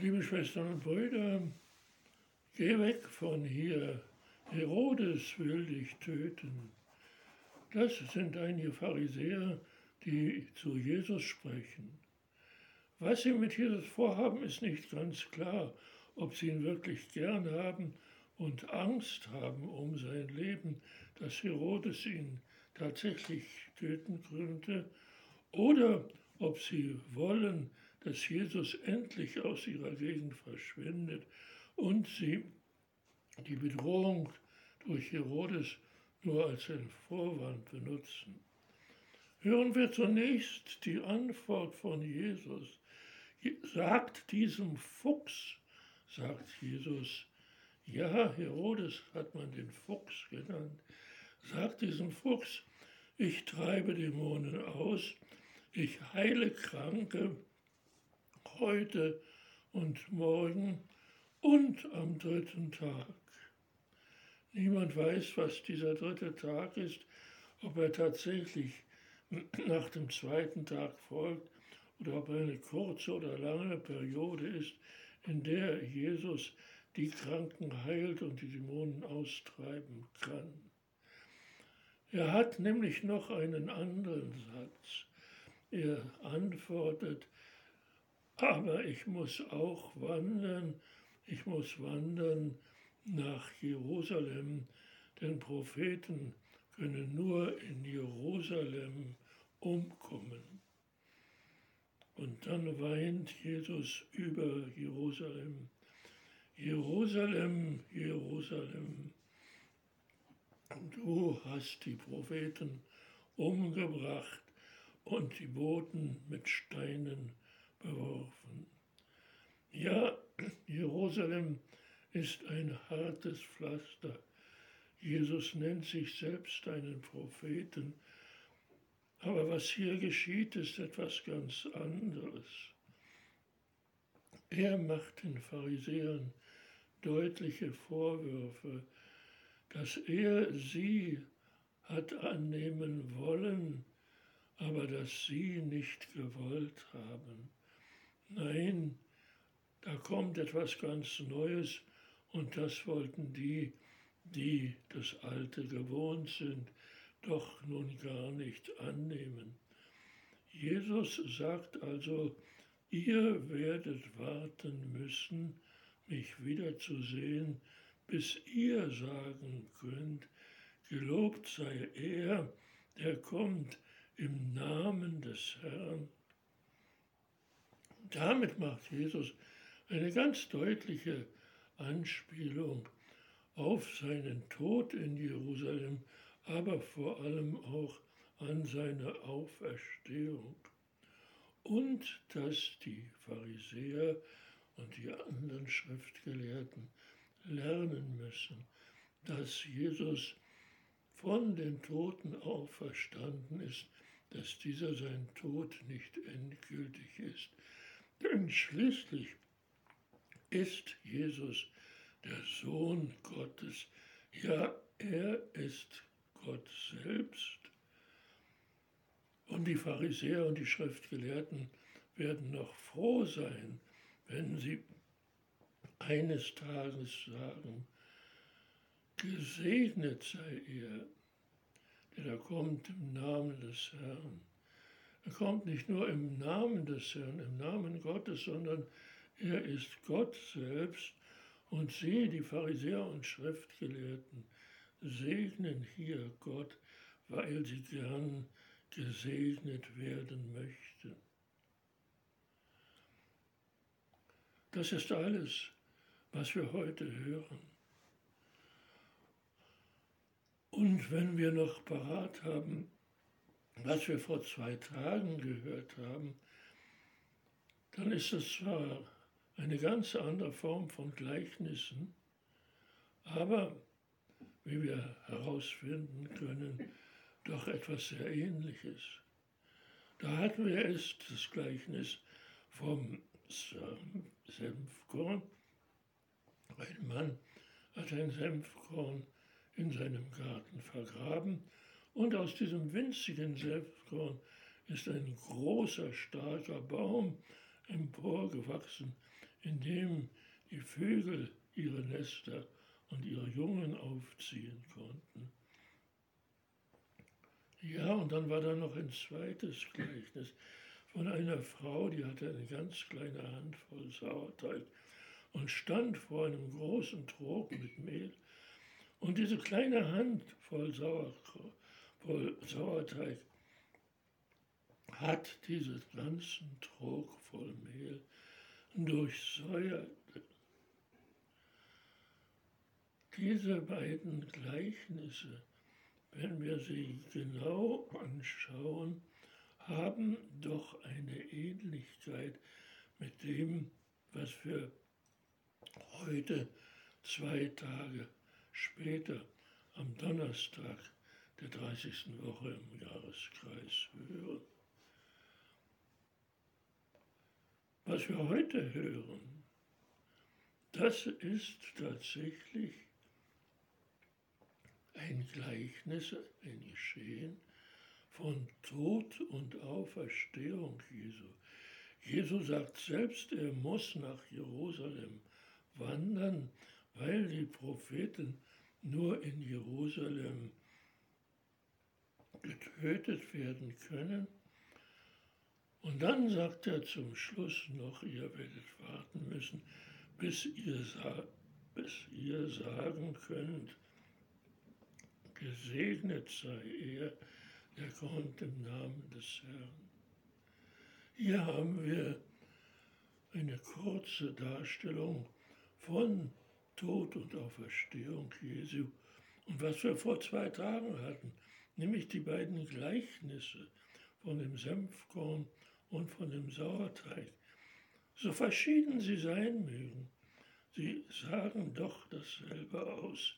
Liebe Schwestern und Brüder, geh weg von hier, Herodes will dich töten. Das sind einige Pharisäer, die zu Jesus sprechen. Was sie mit Jesus vorhaben, ist nicht ganz klar, ob sie ihn wirklich gern haben und Angst haben um sein Leben, dass Herodes ihn tatsächlich töten könnte, oder ob sie wollen, dass Jesus endlich aus ihrer Gegend verschwindet und sie die Bedrohung durch Herodes nur als einen Vorwand benutzen. Hören wir zunächst die Antwort von Jesus. Sagt diesem Fuchs, sagt Jesus, ja, Herodes hat man den Fuchs genannt, sagt diesem Fuchs, ich treibe Dämonen aus, ich heile Kranke heute und morgen und am dritten Tag. Niemand weiß, was dieser dritte Tag ist, ob er tatsächlich nach dem zweiten Tag folgt oder ob er eine kurze oder lange Periode ist, in der Jesus die Kranken heilt und die Dämonen austreiben kann. Er hat nämlich noch einen anderen Satz. Er antwortet, aber ich muss auch wandern, ich muss wandern nach Jerusalem, denn Propheten können nur in Jerusalem umkommen. Und dann weint Jesus über Jerusalem. Jerusalem, Jerusalem, du hast die Propheten umgebracht und die Boten mit Steinen beworfen. Ja, Jerusalem ist ein hartes Pflaster. Jesus nennt sich selbst einen Propheten. Aber was hier geschieht, ist etwas ganz anderes. Er macht den Pharisäern deutliche Vorwürfe, dass er sie hat annehmen wollen, aber dass sie nicht gewollt haben. Nein, da kommt etwas ganz Neues und das wollten die, die das Alte gewohnt sind, doch nun gar nicht annehmen. Jesus sagt also, ihr werdet warten müssen, mich wiederzusehen, bis ihr sagen könnt, gelobt sei er, der kommt im Namen des Herrn. Damit macht Jesus eine ganz deutliche Anspielung auf seinen Tod in Jerusalem, aber vor allem auch an seine Auferstehung. Und dass die Pharisäer und die anderen Schriftgelehrten lernen müssen, dass Jesus von den Toten auferstanden ist, dass dieser sein Tod nicht endgültig ist. Denn schließlich ist Jesus der Sohn Gottes. Ja, er ist Gott selbst. Und die Pharisäer und die Schriftgelehrten werden noch froh sein, wenn sie eines Tages sagen, gesegnet sei er, der da kommt im Namen des Herrn. Er kommt nicht nur im Namen des Herrn, im Namen Gottes, sondern er ist Gott selbst. Und sie, die Pharisäer und Schriftgelehrten, segnen hier Gott, weil sie gern gesegnet werden möchten. Das ist alles, was wir heute hören. Und wenn wir noch parat haben, was wir vor zwei Tagen gehört haben, dann ist es zwar eine ganz andere Form von Gleichnissen, aber wie wir herausfinden können, doch etwas sehr Ähnliches. Da hatten wir erst das Gleichnis vom Senfkorn. Ein Mann hat ein Senfkorn in seinem Garten vergraben und aus diesem winzigen Senfkorn ist ein großer, starker Baum emporgewachsen, in dem die Vögel ihre Nester und ihre Jungen aufziehen konnten. Ja, und dann war da noch ein zweites Gleichnis von einer Frau, die hatte eine ganz kleine Handvoll Sauerteig und stand vor einem großen Trog mit Mehl. Und diese kleine Hand voll, Voll Sauerteig hat diesen ganzen Trog voll Mehl durchsäuert. Diese beiden Gleichnisse, wenn wir sie genau anschauen, haben doch eine Ähnlichkeit mit dem, was wir heute zwei Tage später am Donnerstag der 30. Woche im Jahreskreis hören. Was wir heute hören, das ist tatsächlich ein Gleichnis, ein Geschehen von Tod und Auferstehung Jesu. Jesus sagt selbst, er muss nach Jerusalem wandern, weil die Propheten nur in Jerusalem getötet werden können. Und dann sagt er zum Schluss noch, ihr werdet warten müssen, bis ihr, bis ihr sagen könnt, gesegnet sei er, der kommt im Namen des Herrn. Hier haben wir eine kurze Darstellung von Tod und Auferstehung Jesu und was wir vor zwei Tagen hatten, nämlich die beiden Gleichnisse von dem Senfkorn und von dem Sauerteig. So verschieden sie sein mögen, sie sagen doch dasselbe aus,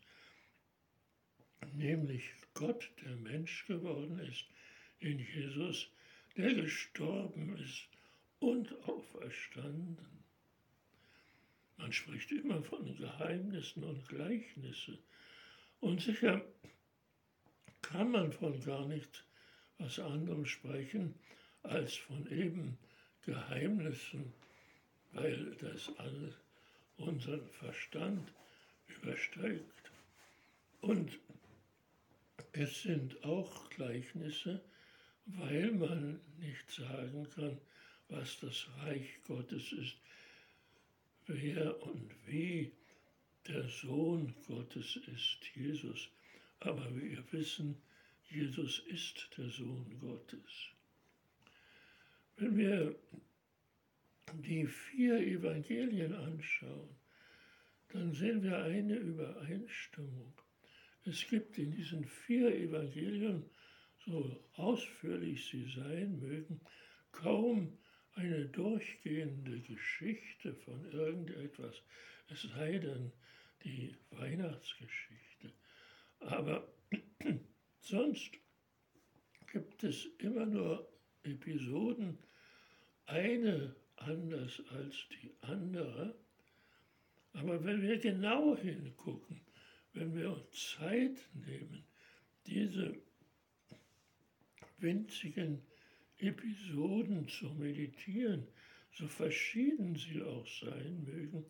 nämlich Gott, der Mensch geworden ist in Jesus, der gestorben ist und auferstanden. Man spricht immer von Geheimnissen und Gleichnissen. Und sicher kann man von gar nicht was anderem sprechen als von eben Geheimnissen, weil das alles unseren Verstand übersteigt. Und es sind auch Gleichnisse, weil man nicht sagen kann, was das Reich Gottes ist, wer und wie der Sohn Gottes ist, Jesus. Aber wir wissen, Jesus ist der Sohn Gottes. Wenn wir die vier Evangelien anschauen, dann sehen wir eine Übereinstimmung. Es gibt in diesen vier Evangelien, so ausführlich sie sein mögen, kaum eine durchgehende Geschichte von irgendetwas, es sei denn die Weihnachtsgeschichte. Aber sonst gibt es immer nur Episoden, eine anders als die andere. Aber wenn wir genau hingucken, wenn wir uns Zeit nehmen, diese winzigen Episoden zu meditieren, so verschieden sie auch sein mögen,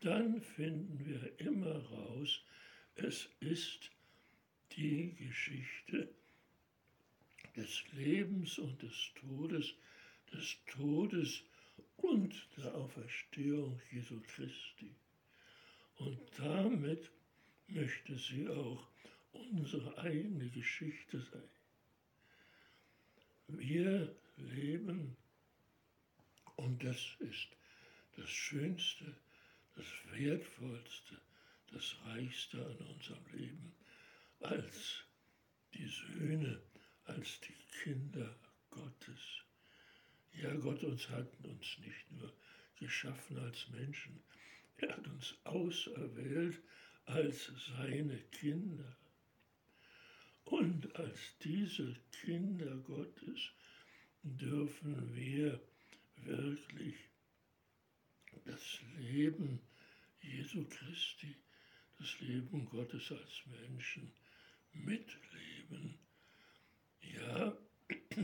dann finden wir immer raus, es ist die Geschichte des Lebens und des Todes, des Todes und der Auferstehung Jesu Christi. Und damit möchte sie auch unsere eigene Geschichte sein. Wir leben, und das ist das Schönste, das Wertvollste, das Reichste an unserem Leben, als die Söhne, als die Kinder Gottes. Ja, Gott uns hat uns nicht nur geschaffen als Menschen, er hat uns auserwählt als seine Kinder. Und als diese Kinder Gottes dürfen wir wirklich das Leben Jesu Christi, das Leben Gottes als Menschen mitleben. Ja,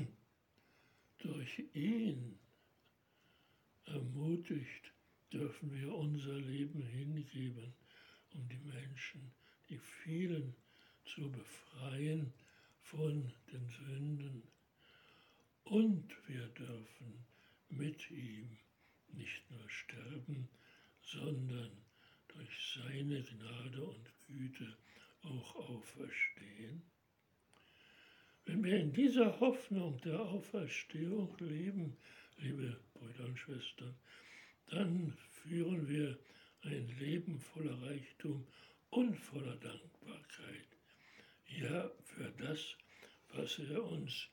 durch ihn ermutigt, dürfen wir unser Leben hingeben, um die Menschen, die vielen, zu befreien von den Sünden. Und wir dürfen mit ihm nicht nur sterben, sondern durch seine Gnade und Güte auch auferstehen. Wenn wir in dieser Hoffnung der Auferstehung leben, liebe Brüder und Schwestern, dann führen wir ein Leben voller Reichtum und voller Dankbarkeit. Ja, für das, was er uns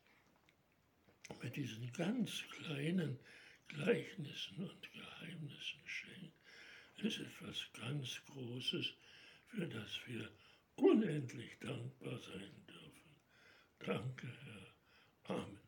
mit diesen ganz kleinen Gleichnissen und Geheimnissen schenkt, ist etwas ganz Großes, für das wir unendlich dankbar sein dürfen. Danke, Herr. Amen.